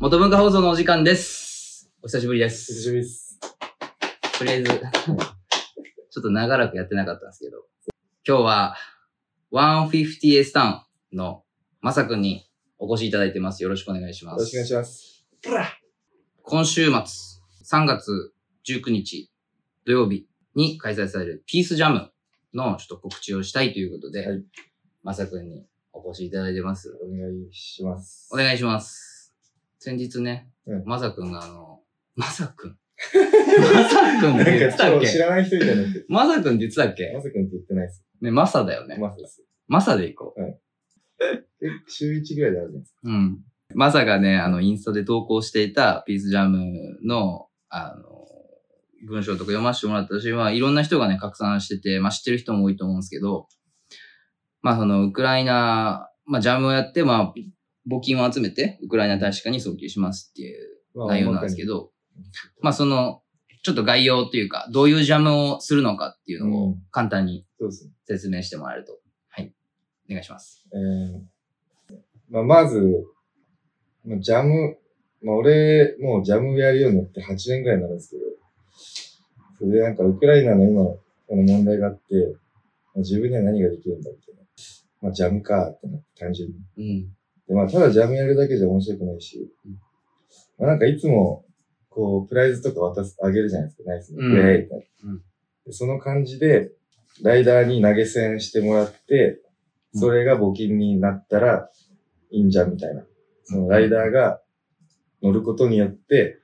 元文化放送のお時間です。お久しぶりで久しす。ぶりです。とりあえず、ちょっと長らくやってなかったんですけど、今日は 150S タウンのまさくんにお越しいただいてます。よろしくお願いします。よろしくお願いします。今週末、3月19日土曜日に開催されるピースジャムのちょっと告知をしたいということで、はいまさくんにお越しいただいてます。お願いします。お願いします。先日ね、うんまさくんがあの、まさくんまさくんって言ってたっけ超知らない人みたいになってる。まさくんって言ってたっけ？まさくんって言ってないです。ね、まさだよね。まさです。まさでいこう。え、週1ぐらいであるじゃないですか。うん。まさがね、あの、インスタで投稿していたピースジャムの、あの、文章とか読ませてもらったし、まあ、いろんな人がね、拡散してて、まあ、知ってる人も多いと思うんですけど、まあ、その、ウクライナ、まあ、ジャムをやって、まあ、募金を集めて、ウクライナ大使館に送金しますっていうまあ内容なんですけど、まあ、その、ちょっと概要というか、どういうジャムをするのかっていうのをうん簡単に。説明してもらえると。はい。お願いします。えーまあ、まず、まあ、ジャム、まあ、俺、もうジャムやるようになって8年ぐらいになるんですけど、それでなんかウクライナの今、この問題があって、まあ、自分には何ができるんだみたいな。まあ、ジャムかってなって単純に。うん。で、まあ、ただジャムやるだけじゃ面白くないし、うんまあ、なんかいつも、こう、プライズとか渡す、あげるじゃないですか、ナイスに。うんうんでその感じで、ライダーに投げ銭してもらって、うんそれが募金になったらいいんじゃんみたいな。そのライダーが乗ることによって、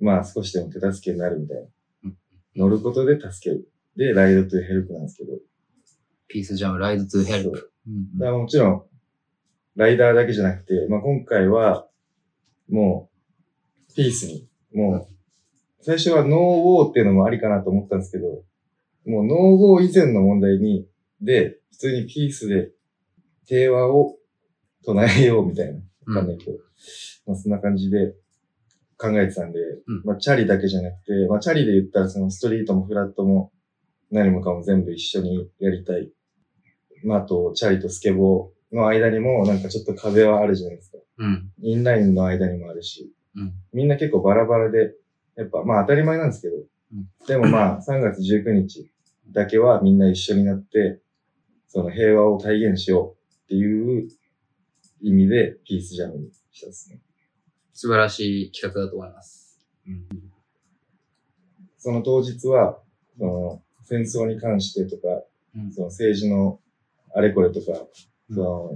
まあ少しでも手助けになるみたいなうん。乗ることで助ける。で、 Ride to Help なんですけど。 Peace Jam、Ride to Help。うんだからもちろん、ライダーだけじゃなくて、まあ、今回は、もう、ピースに、もう、最初は No War っていうのもありかなと思ったんですけど、もう No War 以前の問題に、で、普通にピースで平和を唱えようみたいな。わかんないけど、まあそんな感じで考えてたんで、うんまあチャリだけじゃなくて、まあチャリで言ったらそのストリートもフラットも何もかも全部一緒にやりたい。まああと、チャリとスケボーの間にもなんかちょっと壁はあるじゃないですか。うん。インラインの間にもあるし、うん。みんな結構バラバラで、やっぱまあ当たり前なんですけど、うんでもまあ3月19日だけはみんな一緒になって、その平和を体現しようっていう意味でピースジャムにしたですね。素晴らしい企画だと思います。うん。その当日は、その戦争に関してとか、うんその政治のあれこれとか、うんその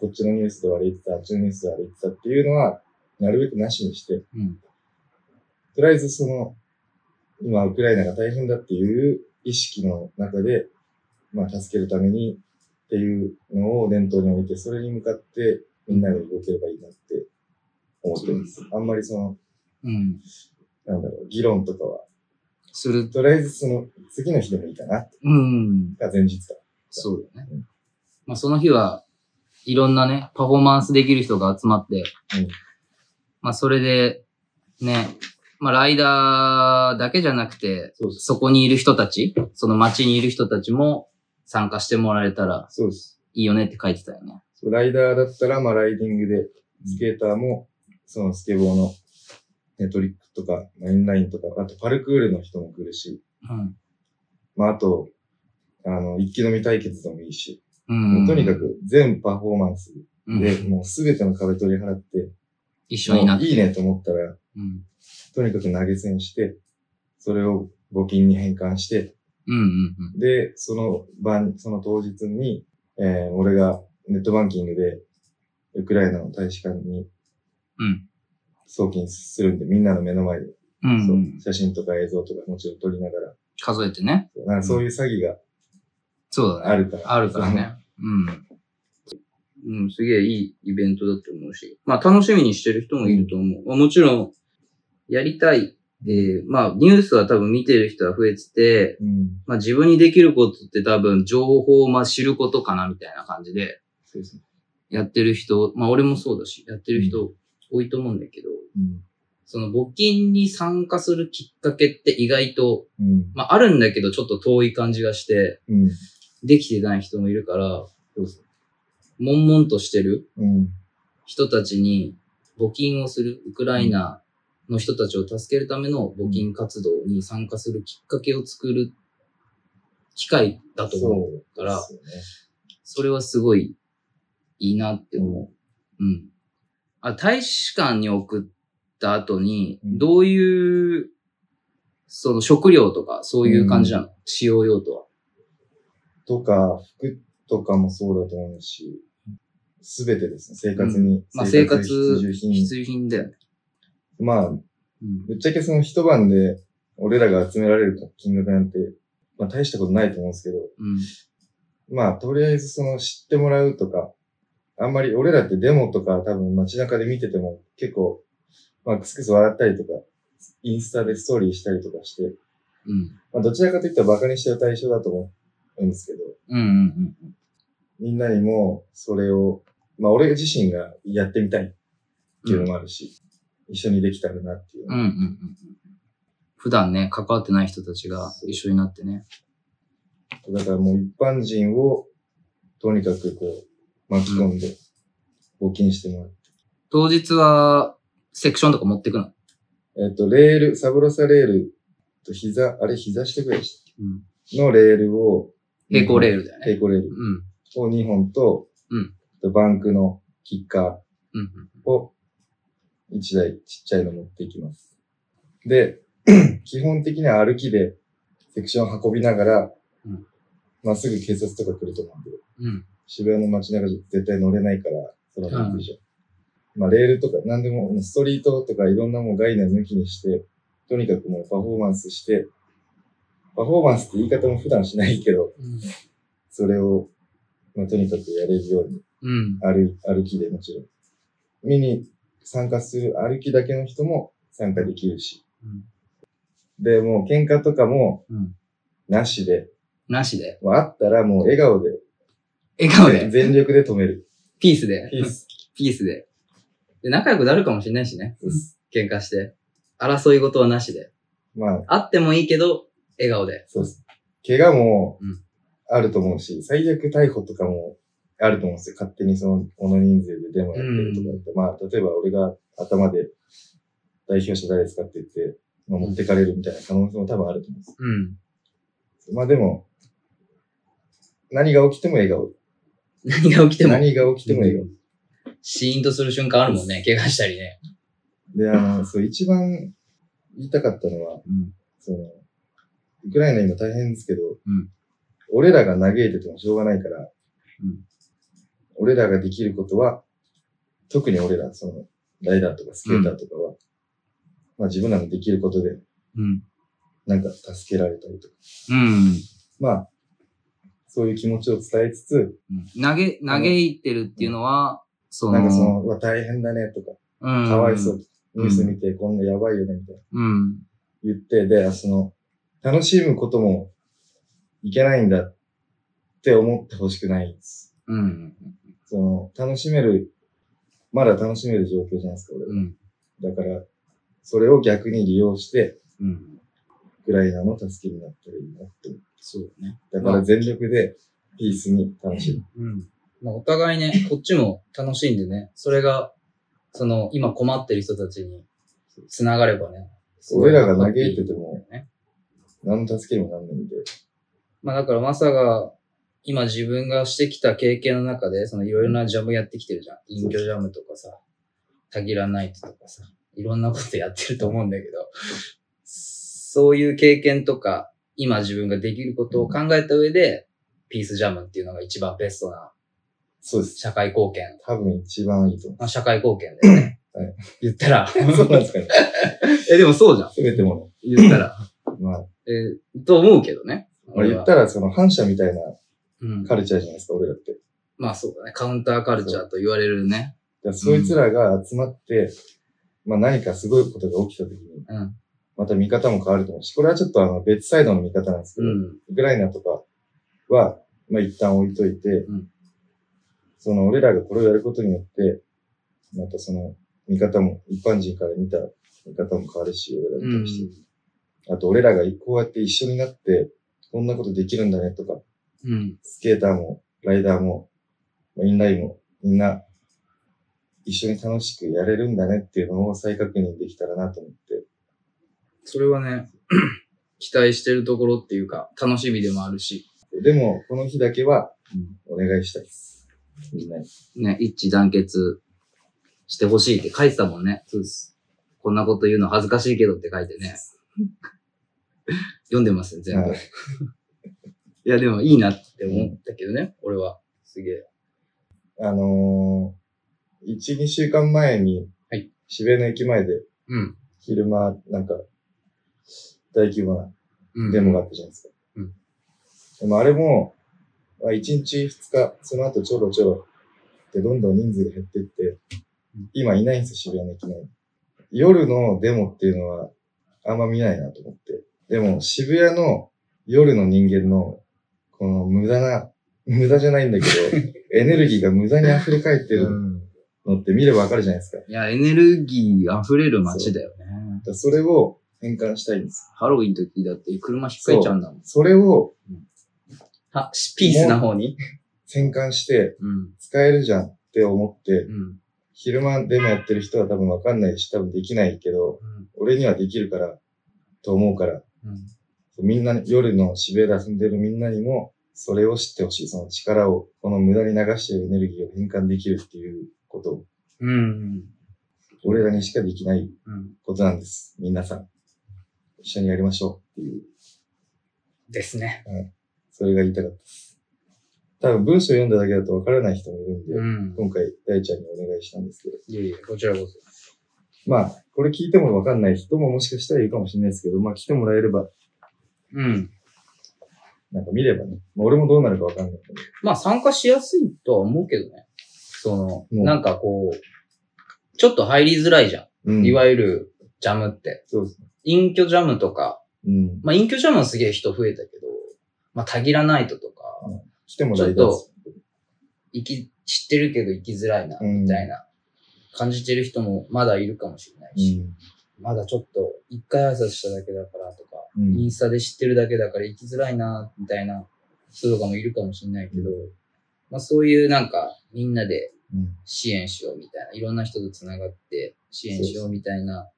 こっちのニュースではあれ言ってた、あっちのニュースではあれ言ってたっていうのは、なるべくなしにして、うん。とりあえずその、今ウクライナが大変だっていう意識の中で、まあ助けるためにっていうのを念頭に置いて、それに向かってみんなが動ければいいなって思ってます。あんまりその、うん。なんだろう、議論とかは、する。とりあえずその次の日でもいいかな、うん。が前日か。そうだねうん。まあその日はいろんなね、パフォーマンスできる人が集まって、うんまあそれで、ね、まあライダーだけじゃなくて、そこにいる人たち、その街にいる人たちも参加してもらえたらそうです。いいよねって書いてたよね。そうライダーだったら、まあライディングで、スケーターも、そのスケボーの、ね、トリックとか、まあインラインとか、あとパルクールの人も来るし、うん。まあ、あと、あの、一気飲み対決でもいいし、うん。もうとにかく全パフォーマンスうん、で、もうすべての壁取り払って、一緒になって。いいねと思ったら、うん。とにかく投げ銭して、それを募金に変換して、うんうんうん。で、その晩、その当日に、えー俺がネットバンキングで、ウクライナの大使館にうん。送金するんで、みんなの目の前で、うん、そううん。写真とか映像とかもちろん撮りながら、数えてね。そうなんかそういう詐欺がそうだね。あるから。あるからね。うん。うん、すげえいいイベントだと思うし。まあ楽しみにしてる人もいると思う。まあ、もちろん、やりたい。で、まあニュースは多分見てる人は増えてて。うん。まあ自分にできることって多分情報をまあ知ることかなみたいな感じで。やってる人、まあ俺もそうだし、やってる人多いと思うんだけど、うん。その募金に参加するきっかけって意外と、うん。まああるんだけどちょっと遠い感じがして、うん。できてない人もいるから、悶々としてる。人たちに募金をする、ウクライナの人たちを助けるための募金活動に参加するきっかけを作る機会だと思うそうから、ですよね。それはすごいいいなって思う。うん。あ、大使館に送った後に、うんどういう、その食料とかそういう感じなの、使用用途は？とか、服とかもそうだと思うし、すべてですね、生活に。まあ生活必需品。必需品だよね。まあ、うん。ぶっちゃけその一晩で俺らが集められる金額なんて、まあ大したことないと思うんですけど、うん。まあとりあえずその知ってもらうとか、あんまり俺らってデモとか多分街中で見てても結構、まあクスクス笑ったりとか、インスタでストーリーしたりとかして、うん。まあどちらかといったらバカにしてる対象だと思うんですけど、うんうんうん。みんなにもそれを、まあ俺自身がやってみたいっていうのもあるし、一緒にできたらなっていう。うんうんうんうん。普段ね、関わってない人たちが一緒になってね。だからもう一般人をとにかくこう巻き込んで募金してもらう。当日は、セクションとか持ってくの？えっ、と、レール、サブロサレールと膝、あれ膝下ぐらいでしたっうん。けのレールを、平行レールだよね。平行レールうん。を2本と、うんとバンクのキッカうん。ーを1台ちっちゃいの持っていきます。で、基本的には歩きでセクション運びながらうん、ま、っすぐ警察とか来ると思うんで、うん。渋谷の街中絶対乗れないから、そのままでしょ。まあ、レールとか、なんでも、ストリートとかいろんなもう概念抜きにして、とにかくもうパフォーマンスして、パフォーマンスって言い方も普段しないけど、それを、まあ、とにかくやれるように、うん。歩い歩きでもちろん。見に参加する歩きだけの人も参加できるし。うん。で、もう喧嘩とかもうん。なしで、なしで。まあ、あったらもう笑顔で、笑顔で。全力で止める。ピースで。ピース。ピースで。で、仲良くなるかもしれないしね。喧嘩して。争い事はなしで。まあ、あってもいいけど、笑顔で。そうです。怪我もうんあると思うし、最悪逮捕とかもあると思うんですよ。勝手にその、この人数でデモやってるとかって。まあ、例えば俺が頭で代表者誰ですかって言って、まあ、持ってかれるみたいな可能性も多分あると思うんです。うん。まあでも、何が起きても笑顔。何が起きても、何が起きても笑顔。シーンとする瞬間あるもんね。怪我したりね。で、あの、そう、一番言いたかったのは、うん。その、ウクライナ今大変ですけど、うん俺らが嘆いててもしょうがないから、うん俺らができることは、特に俺ら、その、ライダーとかスケーターとかは、まあ自分らのできることで、うん。なんか助けられたりとか、うん。まあ、そういう気持ちを伝えつつ、投げ、嘆いてるっていうのは、その、なんかその、うわ、大変だねとか、うん、かわいそうとか、うんニュース見てこんなやばいよねみたいなうん。言って、で、その、楽しむこともいけないんだって思ってほしくないんです。うん。その、楽しめる、まだ楽しめる状況じゃないですか、俺は。うん。だから、それを逆に利用して、うん。ウクライナの助けになったらいいなって思う。そうね。だから全力でピースに楽しむ。うん。まあ、お互いね、こっちも楽しんでね、それが、その、今困ってる人たちに繋がればね。俺らが嘆いててもね。何の助けにもなんないんで。まあだからマサが、今自分がしてきた経験の中で、そのいろいろなジャムやってきてるじゃん。隠居ジャムとかさ、タギラナイトとかさ、いろんなことやってると思うんだけど、そういう経験とか、今自分ができることを考えた上で、ピースジャムっていうのが一番ベストなそうです。社会貢献。多分一番いいと思まあ、社会貢献だよね。はい言ったら。う。そうなんですかね。え、でもそうじゃん。すべても言ったら。の。まあ、えーと思うけどね。俺言ったらその反射みたいなうん。カルチャーじゃないですか、俺らって。まあそうだね。カウンターカルチャーと言われるね。そいつらが集まって、まあ何かすごいことが起きた時に、うん。また見方も変わると思うし、これはちょっとあの別サイドの見方なんですけど、うん。ウクライナとかは、まあ一旦置いといて、うんその俺らがこれをやることによって、またその見方も、一般人から見た見方も変わるし、俺らうんに対して。あと、俺らがこうやって一緒になって、こんなことできるんだねとか、うん。スケーターも、ライダーも、インラインも、みんな、一緒に楽しくやれるんだねっていうのを再確認できたらなと思って。それはね、期待してるところっていうか、楽しみでもあるし、でも、この日だけは、お願いしたいです。みんなに。ね、一致団結してほしいって書いてたもんね。そうです。こんなこと言うの恥ずかしいけどって書いてね。読んでますね、全部。はいいや、でもいいなって思ったけどね、俺は。すげえ。あのー、1、2週間前に、はい渋谷の駅前で、うん。昼間、なんか、大規模なうん。デモがあったじゃないですか。うんでもあれも、まあ、1日2日、その後ちょろちょろでどんどん人数が減ってってうん、今いないんですよ、渋谷の駅前に。夜のデモっていうのはあんま見ないなと思って。でも渋谷の夜の人間のこの無駄な、無駄じゃないんだけど、エネルギーが無駄に溢れ返ってるのって見ればわかるじゃないですか。いや、エネルギー溢れる街だよね。らそれを変換したいんです。ハロウィンの時だって車ひっかいちゃうんだもん。それをは、ピースな方に？変換してうん。使えるじゃんって思って、うん。昼間デモやってる人は多分わかんないし、多分できないけど、俺にはできるから、と思うから、うん。みんなに、夜の渋谷で遊んでるみんなにも、それを知ってほしい。その力を、この無駄に流してるエネルギーを変換できるっていうことを、うん。俺らにしかできないうん。ことなんです。皆さん。一緒にやりましょうっていう、ですね。それが言いたかったです。多分文章読んだだけだとわからない人もいるんで、うん。今回大ちゃんにお願いしたんですけど、いえいえ、こちらこそ。まあ、これ聞いてもわかんない人ももしかしたらいるかもしれないですけど、まあ来てもらえれば、うん。なんか見ればね、まあ、俺もどうなるかわかんないけど、まあ参加しやすいとは思うけどね。その、うんなんかこう、ちょっと入りづらいじゃ。うんん。いわゆるジャムって。そうですね。隠居ジャムとか、うん。まあ隠居ジャムはすげえ人増えたけど、まあタギラナイトとか、来てもらいたいです。行き、知ってるけど行きづらいな、うんみたいな、感じてる人もまだいるかもしれないし、まだちょっと一回挨拶しただけだからとか、うん。インスタで知ってるだけだから行きづらいな、みたいな人とかもいるかもしれないけど、まあそういうなんかみんなでうん。支援しようみたいな、いろんな人と繋がって支援しようみたいな、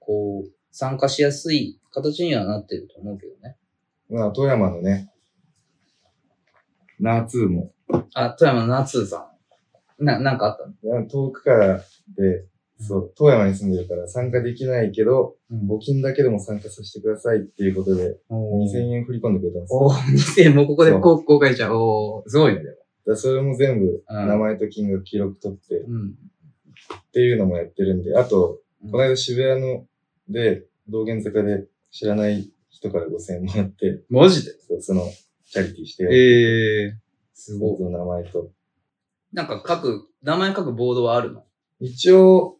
こう、参加しやすい形にはなってると思うけどね。まあ、富山のね、ナーツーも、あ、富山の夏さん。な、なんかあったの？遠くからで、そう、富山に住んでるから参加できないけど、募金だけでも参加させてくださいっていうことで、お2000円振り込んでくれたんですよ。おー、2000もうここでこう公開しちゃう。おー、すごいね、でも。だそれも全部、うん名前と金額記録取って、っうん。ていうのもやってるんで、あと、うんこの間渋谷の、で、道玄坂で知らない人から5000円もらって、マジで？そうその、チャリティーして、ええー。すごい。僕の名前と。なんか書く、名前書くボードはあるの？一応、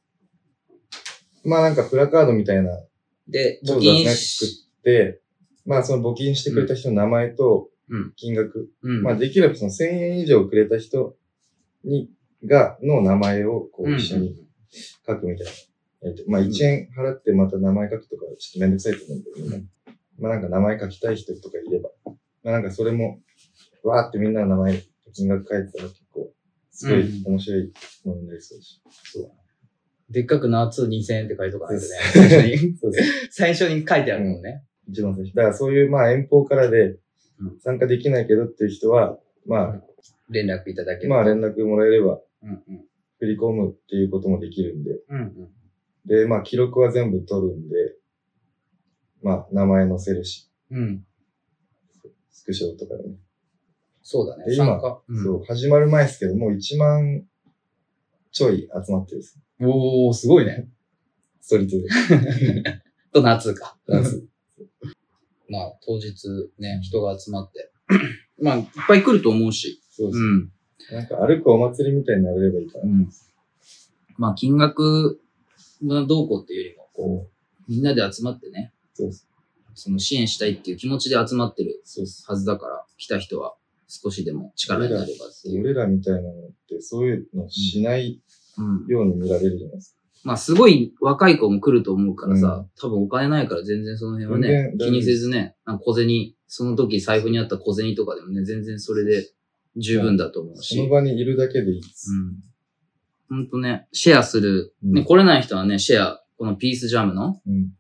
まあなんかプラカードみたいなで、募金ね、し、作って、まあその募金してくれた人の名前とうん、金額、うん。まあできればその1000円以上くれた人に、が、の名前をこううん一緒に書くみたいな。えっとまあ1円払ってまた名前書くとかちょっとめんどくさいと思うんだけどね。まあなんか名前書きたい人とかいれば。まあなんかそれも、わーってみんなの名前、金額書いてたら結構、すごい面白いものになりそうだし。そうでっかく夏2000円って書いとかないとね。最初に、そうです。最初に書いてあるもんね。一番最初。だからそういうまあ遠方からでうん参加できないけどっていう人は、ま連絡いただあ、ける。まあ連絡もらえればうんうん。振り込むっていうこともできるんで。うんうん。で、まあ記録は全部取るんで、まあ名前載せるし、うん。スクショとかね。そうだね。で今参加。うんそう、始まる前ですけど、もう1万ちょい集まってるんです。おー、すごいね。ストリートで。と夏か。ダンスまあ、当日ね、人が集まって。まあ、いっぱい来ると思うし。そうそう。ん。なんか歩くお祭りみたいになれればいいかな。うん。まあ、金額がどうこうっていうよりも、こう、みんなで集まってね、そうです。その支援したいっていう気持ちで集まってる。はずだから、来た人は少しでも力になればっていう。俺らみたいなのってそういうのしないうん。ように見られるじゃないですか。まあすごい若い子も来ると思うからさ、うん多分お金ないから全然その辺は全ね然、気にせずね、なんか小銭、その時財布にあった小銭とかでもね、全然それで十分だと思うし。その場にいるだけでいいです。うん。ほんとね、シェアする。うんね、来れない人はね、シェア、このピースジャムの、うん。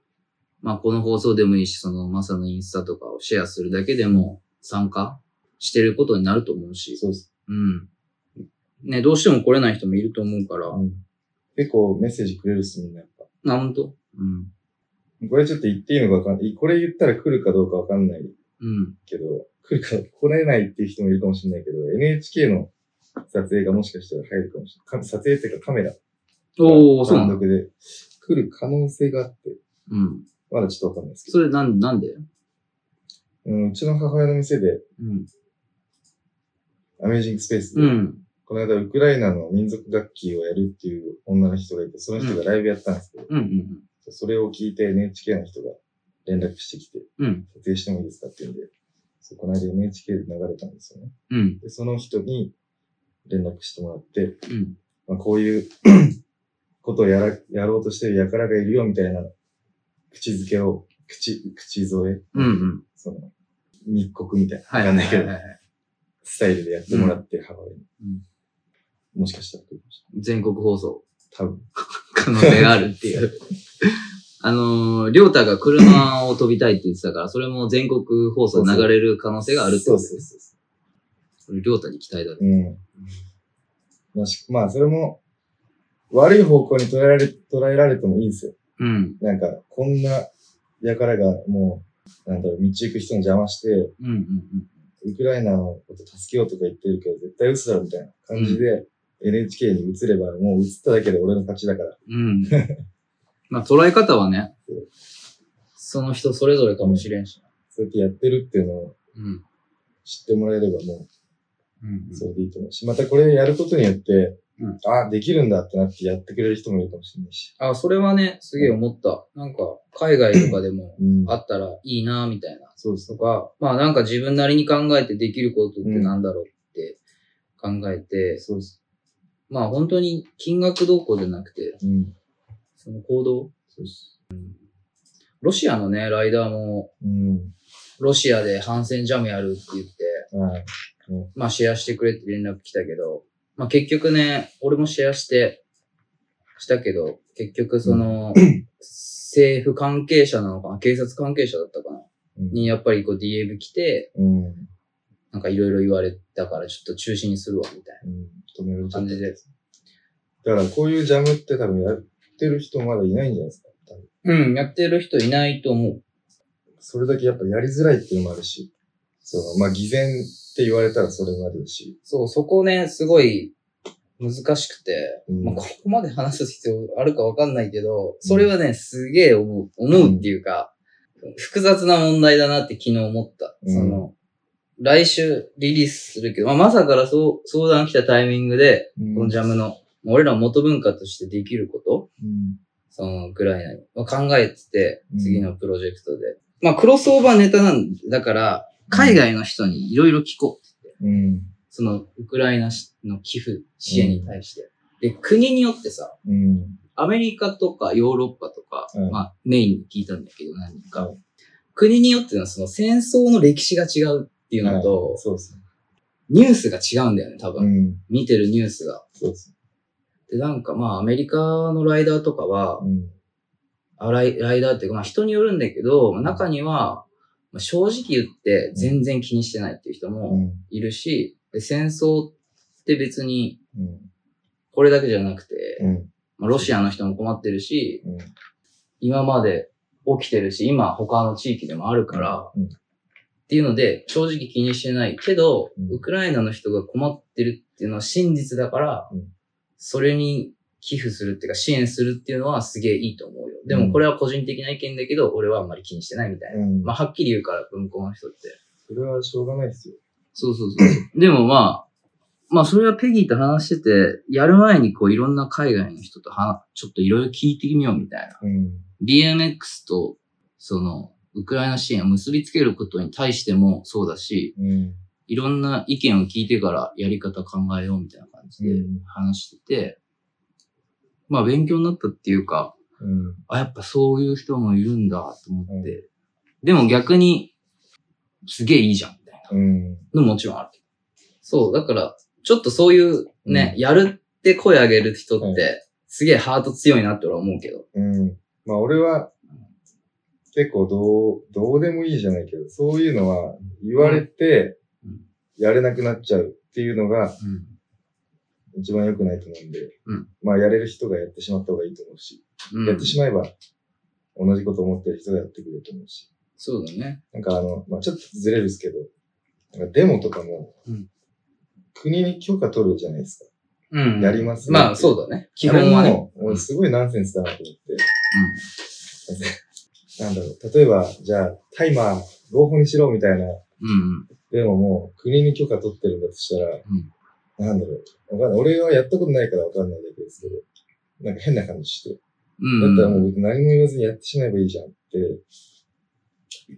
まあこの放送でもいいし、そのマサのインスタとかをシェアするだけでも参加してることになると思うし。そうです。うん。ね、どうしても来れない人もいると思うから。うん。結構メッセージくれるっす、みんなやっぱ。な、ほんとうん。これちょっと言っていいのかわかんない。これ言ったら来るかどうかわかんないうん。けど、来るか、来れないっていう人もいるかもしれないけど、NHK の撮影がもしかしたら入るかもしれない。か撮影っていうかカメラ。おー、そうなの単独で来る可能性があって、うん。まだちょっとわかんないですけど。それなん、なんで？うん、うちの母親の店で、うん。アメージングスペースで、うん。この間ウクライナの民族楽器をやるっていう女の人がいて、その人がライブやったんですけど、うん。うん。それを聞いて NHK の人が連絡してきて、うん。撮影してもいいですかって言うんで、そうこの間 NHK で流れたんですよね。うん。で、その人に連絡してもらって、うん。まあ、こういう ことをやら、やろうとしてる輩がいるよみたいな口づけを、口、口添え、うん。うん。その、密告みたいな。はい。わかんないけどスタイルでやってもらって、母親に。うんもしかしたら来るかもし全国放送。れない。多分。可能性があるっていう。あのー、りょうたが車を飛びたいって言ってたから、それも全国放送で流れる可能性があるってそうことそうそうそそれりょうたに期待だね。う。うん。まあし、まあ、それも、悪い方向に捉えられ、捉えられてもいいんですよ。うん。なんか、こんな輩がもう、なんだろう、道行く人の邪魔して、うんうんウクライナのこと助けようとか言ってるけど、絶対嘘だろみたいな感じで、NHK に移れば、もう移っただけで俺の勝ちだから。うん。うん。まあ捉え方はね、その人それぞれかもしれんし。そうやってやってるっていうのをうん。知ってもらえればもうんう、それでいいと思うし、またこれやることによって、うんあ、できるんだってなってやってくれる人もいるかもしれないし。あ、それはね、すげえ思った。なんか、海外とかでもうん。あったらいいな、みたいな。そうですとか、まあなんか自分なりに考えてできることってなんだろうって考えて、そうです。まあ本当に金額動向じゃなくて、うん。その行動？そうです。ロシアのね、ライダーも、うん。ロシアで反戦ジャムやるって言って、はい。まあシェアしてくれって連絡来たけど、まあ結局ね、俺もシェアして、したけど、結局その、政府関係者なのかな？警察関係者だったかな？うん。にやっぱりこう DM 来て、うん。なんかいろいろ言われたからちょっと中止にするわ、みたいうん。止めるな感じで。だからこういうジャムって多分やってる人まだいないんじゃないですか？多分うん、やってる人いないと思う。それだけやっぱやりづらいっていうのもあるし、そう、まあ偽善って言われたらそれまでだし、そう、そこね、すごい難しくて、うんまあ、ここまで話す必要あるかわかんないけど、それはね、すげえ思う、思うっていうか、複雑な問題だなって昨日思った。うんその、来週リリースするけど、まあ、まさからそう相談来たタイミングで、うんこのジャムの、俺ら元文化としてできること、うんその、ぐらいなに、まあ考えててう、ん次のプロジェクトで。まあ、クロスオーバーネタなんだから、海外の人にいろいろ聞こう。うん。その、ウクライナの寄付支援に対して。で、国によってさ、うん。アメリカとかヨーロッパとか、うんまあ、メインに聞いたんだけど、何人か。うん国によってのその戦争の歴史が違うっていうのと、はいそうですね。ニュースが違うんだよね、多分。うん。見てるニュースが。そうですね。で、なんかまあ、アメリカのライダーとかは、うん。あライライダーっていうか、まあ人によるんだけど、まあ中には、まあ正直言って全然気にしてないっていう人うもん。いるし、で戦争って別にうん。これだけじゃなくて、うん。まあ、ロシアの人も困ってるし、うん。今まで起きてるし、今他の地域でもあるから、うんっていうので正直気にしてないけど、うんウクライナの人が困ってるっていうのは真実だから、うんそれに寄付するっていうか支援するっていうのはすげえいいと思うよ。でうんもこれは個人的な意見だけど、俺はあんまり気にしてないみたいな。うん。まあはっきり言うから、向こうの人って。それはしょうがないですよ。そうそうそう。でもまあ、まあそれはペギーと話してて、やる前にこういろんな海外の人とはちょっといろいろ聞いてみようみたいな。うん。BMX とそのウクライナ支援を結びつけることに対してもそうだし、うん。いろんな意見を聞いてからやり方考えようみたいな感じでうん話してて、まあ勉強になったっていうか、うん。あ、やっぱそういう人もいるんだと思って。でも逆に、すげえいいじゃん、みたいうん。なのももちろんある。そう、だから、ちょっとそういうね、やるって声上げる人って、はすげえハート強いなって俺は思うけど。うん。まあ俺は、結構どう、どうでもいいじゃないけど、そういうのは言われてうん、やれなくなっちゃうっていうのがうん。一番良くないと思うんで、うんまあやれる人がやってしまった方がいいと思うし、うん、やってしまえば同じこと思ってる人がやってくれると思うし、そうだね。なんかあの、まあちょっとずれるんですけど、なんかデモとかもうん、国に許可取るじゃないですか。うん。やりますまあそうだね。基本はね。俺すごいナンセンスだなと思って。なんだろう。例えば、じゃあ、タイマー合法にしろみたいな、うん。うん。でももう国に許可取ってるんだとしたら、なんだろう。わかんない。俺はやったことないからわかんないだけですけど、なんか変な感じして。うん。だったらもう何も言わずにやってしまえばいいじゃんって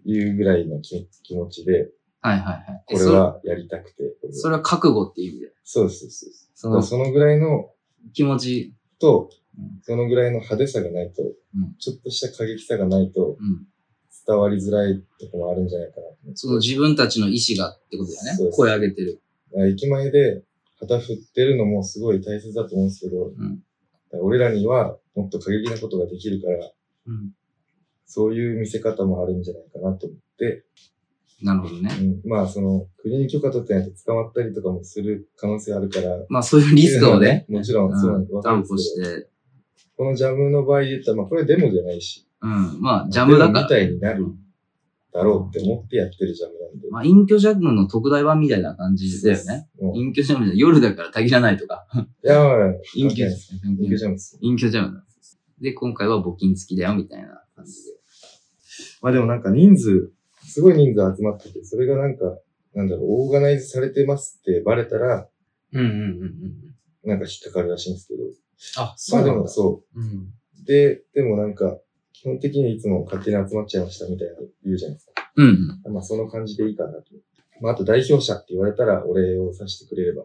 いうぐらいの気気持ちで、はいはいはい。これはやりたくて。それは覚悟っていう意味で。そうそう。そのだからそのぐらいの気持ち。とうん、そのぐらいの派手さがないと、んちょっとした過激さがないとうん。伝わりづらいとこもあるんじゃないかな。その自分たちの意志がってことだよね。声上げてる。駅前で旗振ってるのもすごい大切だと思うんですけど、んだから俺らにはもっと過激なことができるから、うん。そういう見せ方もあるんじゃないかなと思って、なるほどね。うん、まあその国に許可取ってないと捕まったりとかもする可能性あるから、まあそういうリスクをね、もちろんそう、うん担保して。このジャムの場合で言ったら、まあこれデモじゃないし、うん。まあ、ジャムだから。みたいになるうんだろうって思ってやってるジャムなんで。まあ、隠居ジャムの特大版みたいな感じだよね。もう隠居ジャムじゃ夜だからたぎらないとか。いや、まあ、隠居関係ないです隠居ジャムです。隠居ジャムなんです。で、今回は募金付きだよ、みたいな感じで。まあでもなんか人数、すごい人数集まってて、それがなんか、なんだろう、オーガナイズされてますってバレたら、うんうんうんうん。なんか引っかかるらしいんですけど。あ、まあでもそうん。う。で、でもなんか、基本的にいつも勝手に集まっちゃいましたみたいな言うじゃないですか。うん。まあその感じでいいかなと。まああと代表者って言われたらお礼をさせてくれれば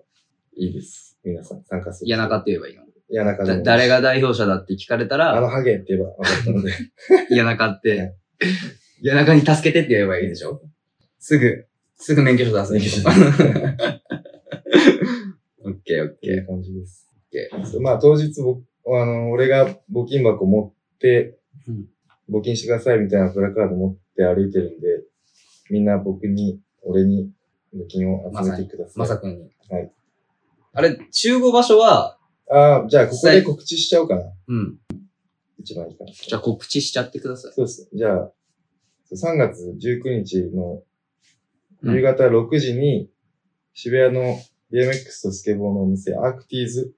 いいです。皆さん参加する。嫌なかって言えばいいの？嫌なかで誰が代表者だって聞かれたら、あのハゲって言えば分かったので。嫌なかっはてい、嫌なかに助けてって言えばいいでしょ？すぐ、すぐ免許証出す。免許証 オッケーオッっていうケ感じです。ー。そうまあ当日僕、あの、俺が募金箱持ってうん、募金してくださいみたいなプラカード持って歩いてるんで、みんな僕に、俺に募金を集めてください。まさくんに。はい。あれ、集合場所は、ああ、じゃあここで告知しちゃおうかな。うん。一番いいかな。じゃあ告知しちゃってください。そうです。じゃあ、3月19日のうん夕方6時に、渋谷の BMX とスケボーのお店、アークティーズ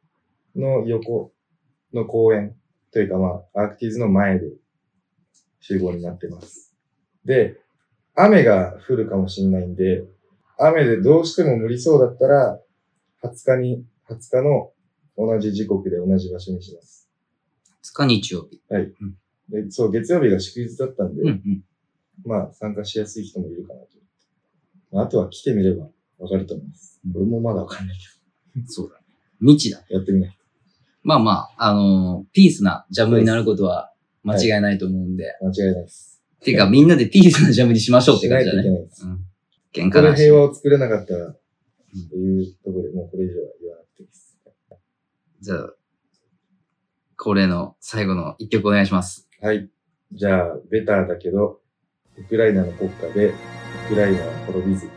の横の公園というかまあ、アークティーズの前で集合になってます。で、雨が降るかもしれないんで、雨でどうしても無理そうだったら、20日に、20日の同じ時刻で同じ場所にします。2日日曜日。で、そう、月曜日が祝日だったんで、うんうん。まあ、参加しやすい人もいるかなと。まあ、あとは来てみればわかると思います。俺もまだわかんないそうだね。未知だ。けど、やってみないまあまあ、あのーピースなジャムになることは間違いないと思うんで。と間違いないです。ていうか、みんなでピースなジャムにしましょうって感じだね。ないです。うん。こ喧嘩なし平。和を作れなかったら、っていうところでもうこれ以上は言わなくていいです。じゃあ、恒例の最後の一曲お願いします。はい。じゃあ、ベターだけど、ウクライナの国歌で、ウクライナは滅びず。